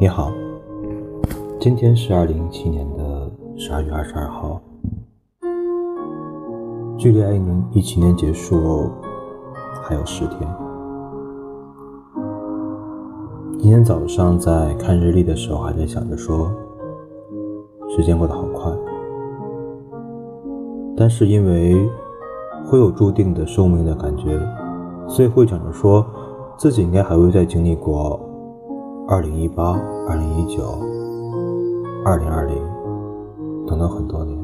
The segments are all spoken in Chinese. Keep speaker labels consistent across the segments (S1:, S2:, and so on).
S1: 你好，今天是二零一七年的十二月二十二号，距离二零一七年结束还有十天。今天早上在看日历的时候，还在想着说，时间过得好快，但是因为会有注定的寿命的感觉，所以会想着说自己应该还会再经历过。二零一八、二零一九、二零二零，等等很多年，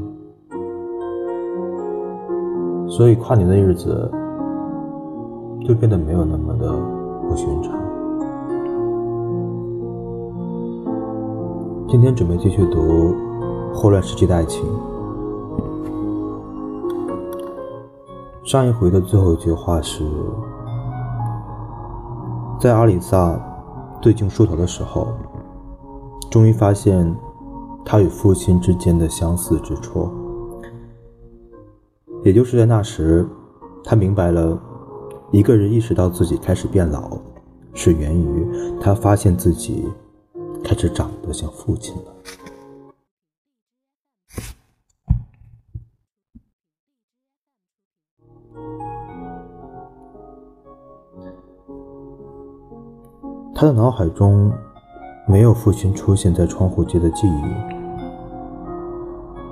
S1: 所以跨年的日子就变得没有那么的不寻常。今天准备继续读《霍乱时期的爱情》，上一回的最后一句话是，在阿里萨。对镜梳头的时候，终于发现他与父亲之间的相似之处。也就是在那时，他明白了，一个人意识到自己开始变老，是源于他发现自己开始长得像父亲了。他的脑海中没有父亲出现在窗户街的记忆，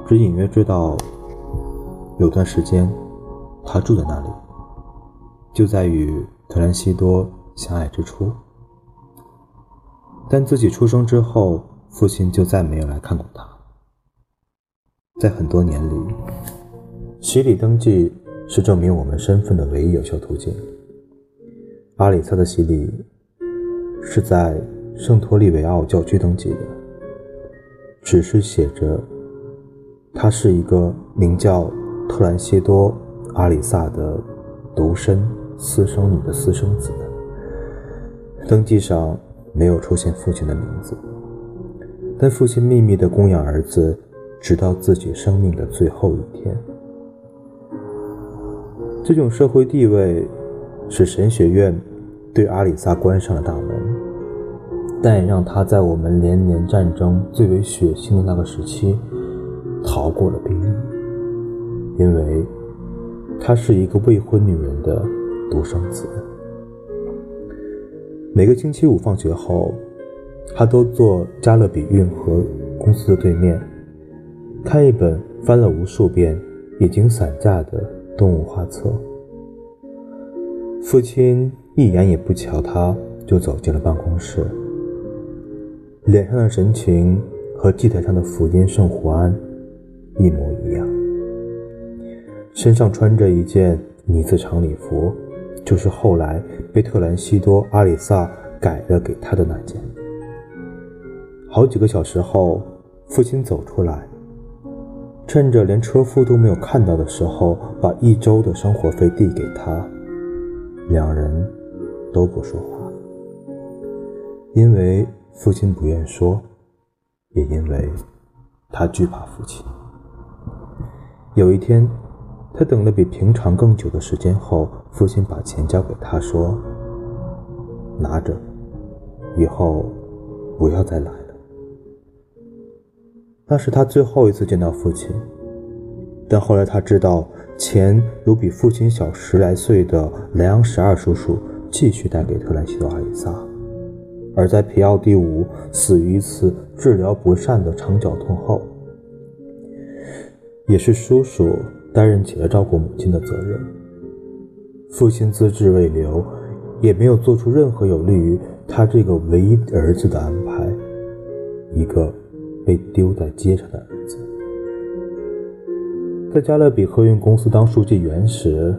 S1: 只隐约知道有段时间他住在那里，就在与特兰西多相爱之初。但自己出生之后，父亲就再没有来看过他。在很多年里，洗礼登记是证明我们身份的唯一有效途径。阿里萨的洗礼。是在圣托利维奥教区登记的，只是写着他是一个名叫特兰西多阿里萨的独生私生女的私生子。登记上没有出现父亲的名字，但父亲秘密的供养儿子，直到自己生命的最后一天。这种社会地位，使神学院。对阿里萨关上了大门，但也让他在我们连年战争最为血腥的那个时期逃过了兵役，因为他是一个未婚女人的独生子。每个星期五放学后，他都坐加勒比运河公司的对面，看一本翻了无数遍、已经散架的动物画册。父亲。一眼也不瞧他，就走进了办公室。脸上的神情和祭台上的福音圣胡安一模一样。身上穿着一件呢子长礼服，就是后来被特兰西多阿里萨改了给他的那件。好几个小时后，父亲走出来，趁着连车夫都没有看到的时候，把一周的生活费递给他。两人。都不说话，因为父亲不愿说，也因为他惧怕父亲。有一天，他等了比平常更久的时间后，父亲把钱交给他说：“拿着，以后不要再来了。”那是他最后一次见到父亲，但后来他知道，钱有比父亲小十来岁的莱昂十二叔叔。继续带给特兰西多阿里萨，而在皮奥第五死于一次治疗不善的肠绞痛后，也是叔叔担任起了照顾母亲的责任。父亲资质未留，也没有做出任何有利于他这个唯一儿子的安排，一个被丢在街上的儿子。在加勒比货运公司当书记员时，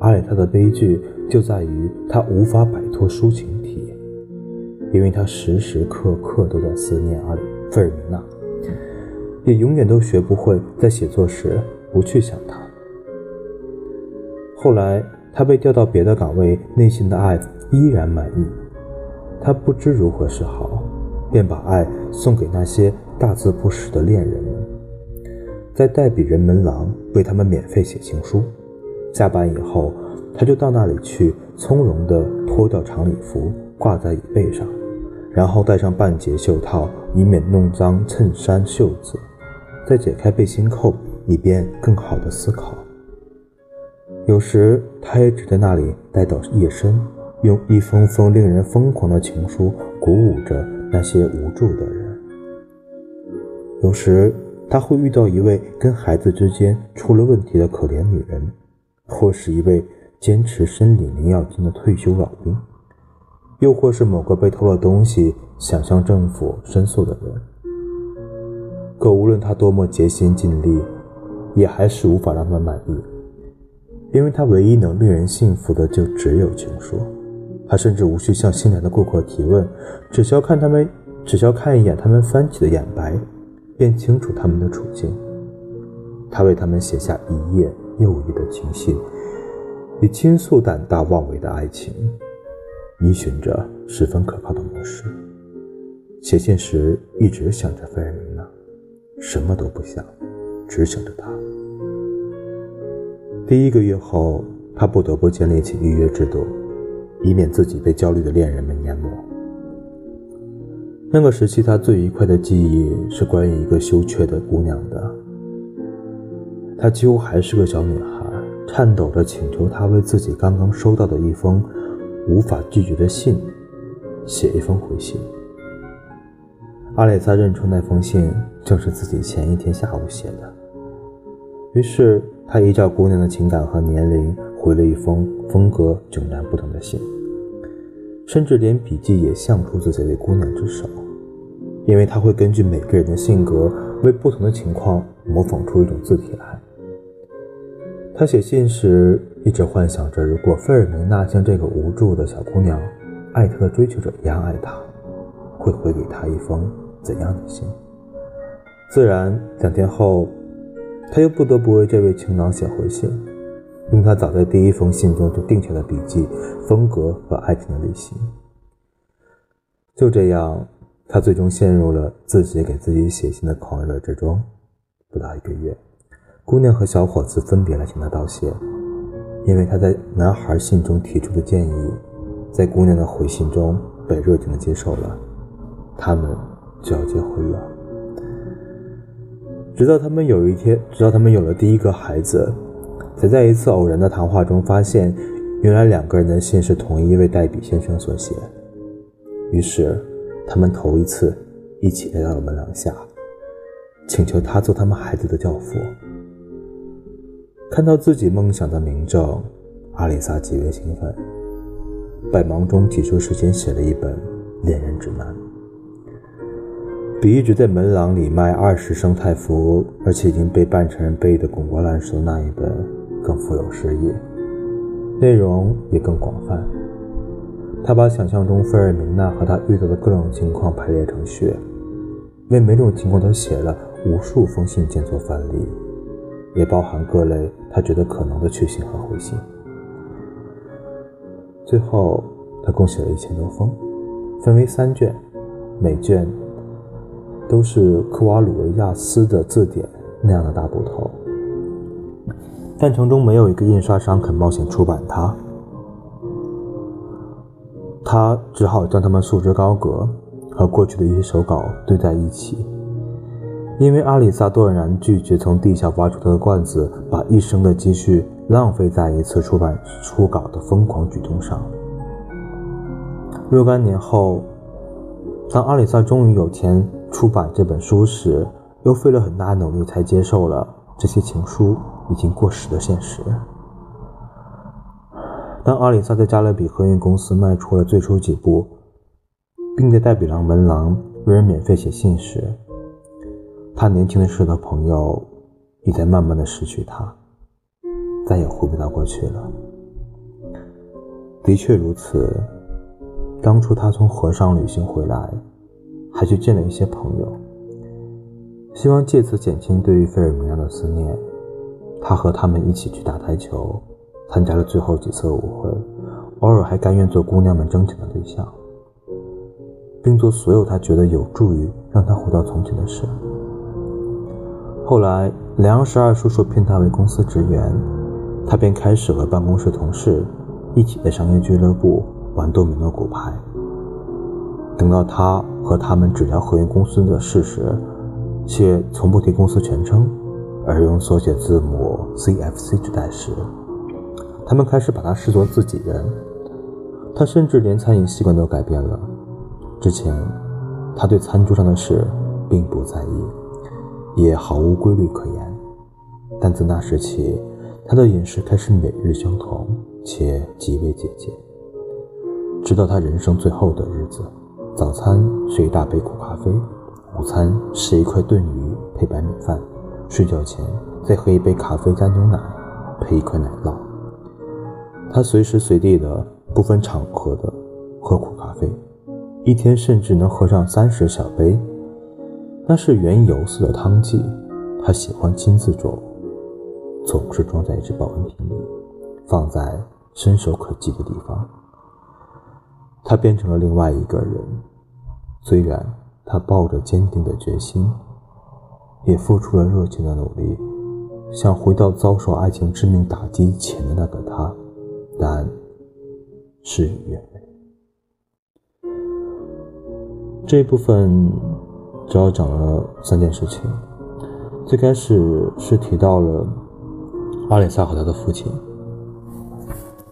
S1: 阿里萨的悲剧。就在于他无法摆脱抒情，因为他时时刻刻都在思念阿里费尔明娜，也永远都学不会在写作时不去想他。后来他被调到别的岗位，内心的爱依然满意，他不知如何是好，便把爱送给那些大字不识的恋人们，在代笔人门廊为他们免费写情书，下班以后。他就到那里去，从容地脱掉长礼服，挂在椅背上，然后戴上半截袖套，以免弄脏衬衫袖子，再解开背心扣，以便更好的思考。有时，他也只在那里待到夜深，用一封封令人疯狂的情书鼓舞着那些无助的人。有时，他会遇到一位跟孩子之间出了问题的可怜女人，或是一位坚持申领领养金的退休老兵，又或是某个被偷了东西想向政府申诉的人。可无论他多么竭心尽力，也还是无法让他们满意。因为他唯一能令人信服的就只有情书，他甚至无需向新来的顾客提问，只需要看他们，只需要看一眼他们翻起的眼白，便清楚他们的处境。他为他们写下一页又一页的情信，以倾诉胆大妄为的爱情，依循着十分可靠的模式。写信时一直想着费尔明娜，什么都不想，只想着他。第一个月后，他不得不建立起预约制度，以免自己被焦虑的恋人们淹没。那个时期，他最愉快的记忆是关于一个羞怯的姑娘的。她几乎还是个小女孩，颤抖着请求他为自己刚刚收到的一封无法拒绝的信写一封回信。阿蕾萨认出那封信正是自己前一天下午写的，于是。他依照姑娘的情感和年龄回了一封风格迥然不同的信，甚至连笔记也像出自这位姑娘之手，因为他会根据每个人的性格，为不同的情况模仿出一种字体来。他写信时一直幻想着，如果费尔明娜像这个无助的小姑娘，艾特追求者一样爱他，会回给他一封怎样的信？自然，两天后。他又不得不为这位情郎写回信，用他早在第一封信中就定下的笔记、风格和爱情的类型。就这样，他最终陷入了自己给自己写信的狂热之中。不到一个月，姑娘和小伙子分别来向他道谢，因为他在男孩信中提出的建议，在姑娘的回信中被热情的接受了，他们就要结婚了。直到他们有一天，直到他们有了第一个孩子，才在一次偶然的谈话中发现，原来两个人的信是同一位代笔先生所写。于是，他们头一次一起来到了门廊下，请求他做他们孩子的教父。看到自己梦想的明证，阿里萨极为兴奋，百忙中挤出时间写了一本恋人指南。比一直在门廊里卖二十生态服，而且已经被半成人背得滚瓜烂熟的那一本更富有诗意，内容也更广泛。他把想象中费尔明娜和他遇到的各种情况排列成序，为每种情况都写了无数封信件做范例，也包含各类他觉得可能的去信和回信。最后，他共写了一千多封，分为三卷，每卷。都是科瓦鲁维亚斯的字典那样的大部头，但城中没有一个印刷商肯冒险出版它。他只好将它们束之高阁，和过去的一些手稿堆在一起。因为阿里萨断然拒绝从地下挖出他的罐子，把一生的积蓄浪费在一次出版初稿的疯狂举动上。若干年后，当阿里萨终于有钱。出版这本书时，又费了很大努力才接受了这些情书已经过时的现实。当阿里萨在加勒比河运公司迈出了最初几步，并在戴比朗门廊为人免费写信时，他年轻的时候的朋友已在慢慢的失去他，再也回不到过去了。的确如此，当初他从河上旅行回来。还去见了一些朋友，希望借此减轻对于费尔明娜的思念。他和他们一起去打台球，参加了最后几次舞会，偶尔还甘愿做姑娘们争抢的对象，并做所有他觉得有助于让他回到从前的事。后来，梁十二叔叔聘他为公司职员，他便开始和办公室同事一起在商业俱乐部玩多米诺骨牌。等到他和他们只聊合营公司的事时，却从不提公司全称，而用缩写字母 CFC 指代时，他们开始把他视作自己人。他甚至连餐饮习惯都改变了。之前，他对餐桌上的事并不在意，也毫无规律可言。但自那时起，他的饮食开始每日相同，且极为节俭。直到他人生最后的日子，早餐是一大杯苦咖啡，午餐是一块炖鱼配白米饭，睡觉前再喝一杯咖啡加牛奶，配一块奶酪。他随时随地的。不分场合的喝苦咖啡，一天甚至能喝上三十小杯。那是原油似的汤剂，他喜欢亲自做，总是装在一只保温瓶里，放在伸手可及的地方。他变成了另外一个人，虽然他抱着坚定的决心，也付出了热情的努力，想回到遭受爱情致命打击前的那个他，但。事与愿违。这部分主要讲了三件事情。最开始是提到了阿里萨和他的父亲。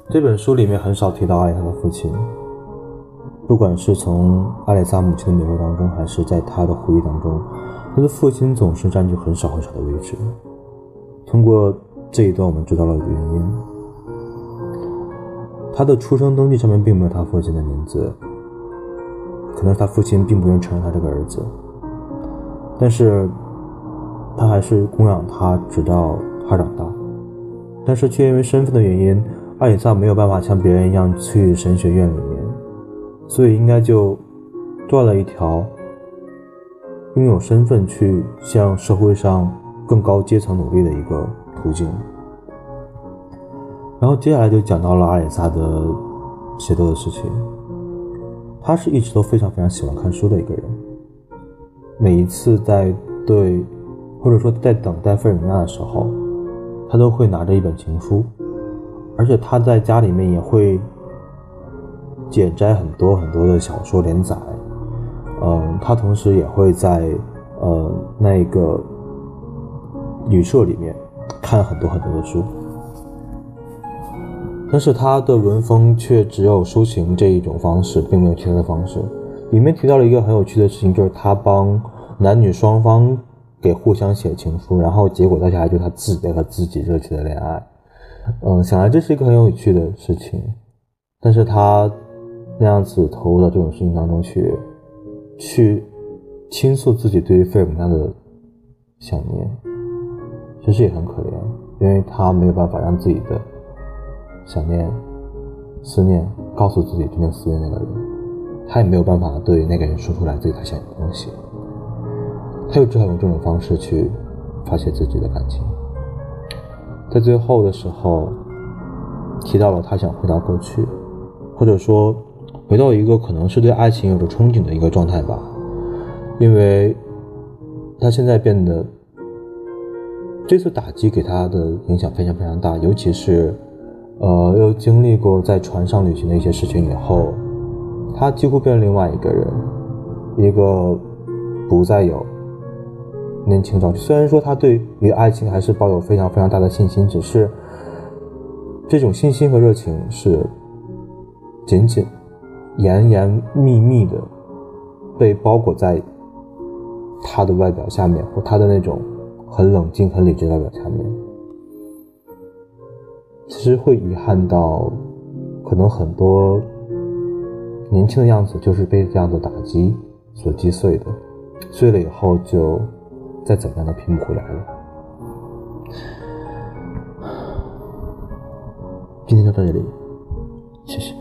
S1: 这本书里面很少提到阿里萨的父亲，不管是从阿里萨母亲的描述当中，还是在他的回忆当中，他的父亲总是占据很少很少的位置。通过这一段，我们知道了原因。他的出生登记上面并没有他父亲的名字，可能他父亲并不愿承认他这个儿子，但是他还是供养他直到他长大，但是却因为身份的原因，阿里萨没有办法像别人一样去神学院里面，所以应该就断了一条拥有身份去向社会上更高阶层努力的一个途径。然后接下来就讲到了阿里萨的写作的事情。他是一直都非常非常喜欢看书的一个人。每一次在对，或者说在等待费尔明娜的时候，他都会拿着一本情书，而且他在家里面也会剪摘很多很多的小说连载。嗯，他同时也会在呃那个旅社里面看很多很多的书。但是他的文风却只有抒情这一种方式，并没有其他的方式。里面提到了一个很有趣的事情，就是他帮男女双方给互相写情书，然后结果到下来就是他自己在和自己热情的恋爱。嗯，想来这是一个很有趣的事情。但是他那样子投入到这种事情当中去，去倾诉自己对于费尔明娜的想念，其实也很可怜，因为他没有办法让自己的。想念、思念，告诉自己真正思念那个人，他也没有办法对那个人说出来自己他想的东西，他就只好用这种方式去发泄自己的感情。在最后的时候，提到了他想回到过去，或者说回到一个可能是对爱情有着憧憬的一个状态吧，因为他现在变得这次打击给他的影响非常非常大，尤其是。呃，又经历过在船上旅行的一些事情以后，他几乎变成另外一个人，一个不再有年轻朝气。虽然说他对于爱情还是抱有非常非常大的信心，只是这种信心和热情是紧紧、严严密密的被包裹在他的外表下面，或他的那种很冷静、很理智的外表下面。其实会遗憾到，可能很多年轻的样子就是被这样的打击所击碎的，碎了以后就再怎么样都拼不回来了。今天就到这里，谢谢。